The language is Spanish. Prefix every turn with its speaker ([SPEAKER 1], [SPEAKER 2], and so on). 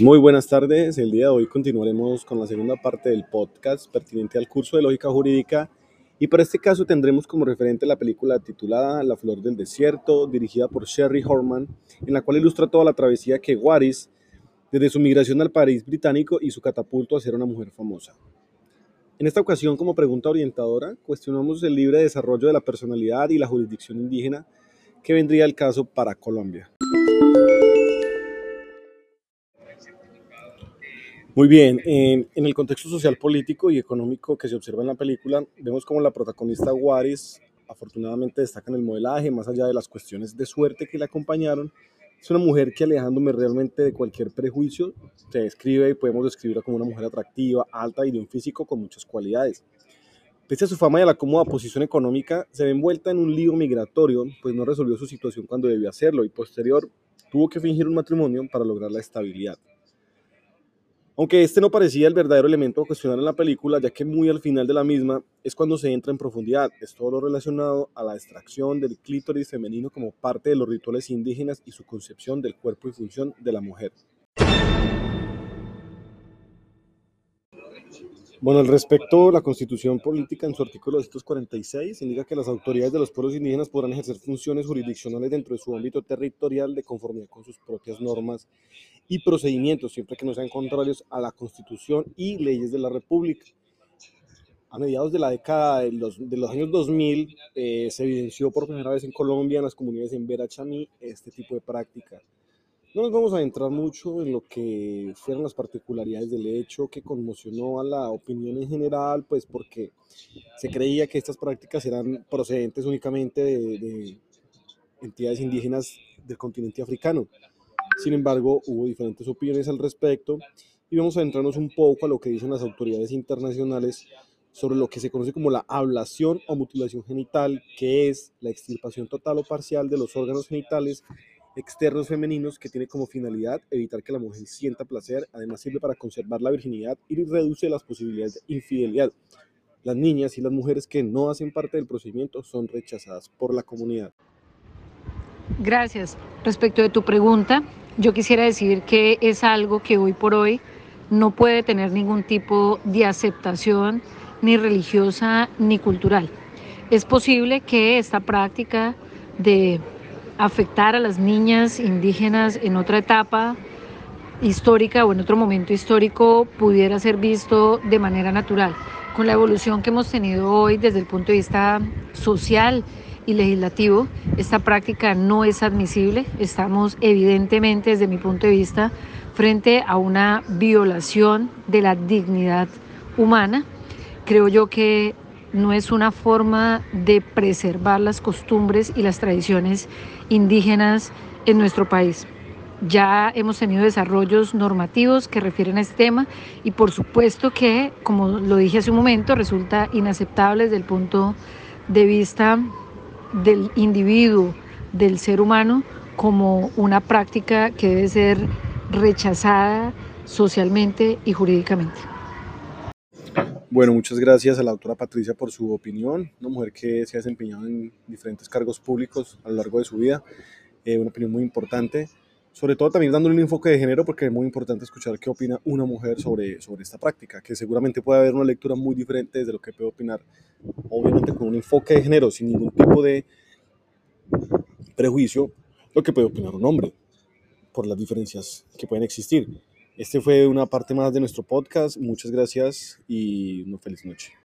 [SPEAKER 1] Muy buenas tardes. El día de hoy continuaremos con la segunda parte del podcast pertinente al curso de lógica jurídica y para este caso tendremos como referente la película titulada La Flor del Desierto, dirigida por Sherry Horman, en la cual ilustra toda la travesía que Waris, desde su migración al París británico y su catapulto a ser una mujer famosa. En esta ocasión, como pregunta orientadora, cuestionamos el libre desarrollo de la personalidad y la jurisdicción indígena que vendría al caso para Colombia. Muy bien, en, el contexto social, político y económico que se observa en la película, vemos como la protagonista Waris afortunadamente destaca en el modelaje, más allá de las cuestiones de suerte que le acompañaron. Es una mujer que alejándome realmente de cualquier prejuicio, se describe y podemos describirla como una mujer atractiva, alta y de un físico con muchas cualidades. Pese a su fama y a la cómoda posición económica, se ve envuelta en un lío migratorio, pues no resolvió su situación cuando debió hacerlo y posterior tuvo que fingir un matrimonio para lograr la estabilidad. Aunque este no parecía el verdadero elemento a cuestionar en la película, ya que muy al final de la misma es cuando se entra en profundidad. Es todo lo relacionado a la extracción del clítoris femenino como parte de los rituales indígenas y su concepción del cuerpo y función de la mujer. Bueno, al respecto, la Constitución Política en su artículo 246 indica que las autoridades de los pueblos indígenas podrán ejercer funciones jurisdiccionales dentro de su ámbito territorial de conformidad con sus propias normas y procedimientos, siempre que no sean contrarios a la Constitución y leyes de la República. A mediados de la década de los, años 2000 eh, se evidenció por primera vez en Colombia, en las comunidades en Verachamí, este tipo de práctica. No nos vamos a entrar mucho en lo que fueron las particularidades del hecho que conmocionó a la opinión en general, pues porque se creía que estas prácticas eran procedentes únicamente de, entidades indígenas del continente africano. Sin embargo, hubo diferentes opiniones al respecto y vamos a entrarnos un poco a lo que dicen las autoridades internacionales sobre lo que se conoce como la ablación o mutilación genital, que es la extirpación total o parcial de los órganos genitales externos femeninos que tiene como finalidad evitar que la mujer sienta placer, además sirve para conservar la virginidad y reduce las posibilidades de infidelidad. Las niñas y las mujeres que no hacen parte del procedimiento son rechazadas por la comunidad.
[SPEAKER 2] Gracias. Respecto de tu pregunta, yo quisiera decir que es algo que hoy por hoy no puede tener ningún tipo de aceptación ni religiosa ni cultural. Es posible que esta práctica de afectar a las niñas indígenas en otra etapa histórica o en otro momento histórico pudiera ser visto de manera natural. Con la evolución que hemos tenido hoy desde el punto de vista social y legislativo, esta práctica no es admisible. Estamos evidentemente desde mi punto de vista frente a una violación de la dignidad humana. Creo yo que no es una forma de preservar las costumbres y las tradiciones indígenas en nuestro país. Ya hemos tenido desarrollos normativos que refieren a este tema y por supuesto que, como lo dije hace un momento, resulta inaceptable desde el punto de vista del individuo, del ser humano, como una práctica que debe ser rechazada socialmente y jurídicamente.
[SPEAKER 1] Bueno, muchas gracias a la doctora Patricia por su opinión, una mujer que se ha desempeñado en diferentes cargos públicos a lo largo de su vida, eh, una opinión muy importante, sobre todo también dándole un enfoque de género porque es muy importante escuchar qué opina una mujer sobre, sobre esta práctica, que seguramente puede haber una lectura muy diferente desde lo que puede opinar, obviamente con un enfoque de género, sin ningún tipo de prejuicio, lo que puede opinar un hombre, por las diferencias que pueden existir. Este fue una parte más de nuestro podcast. Muchas gracias y una feliz noche.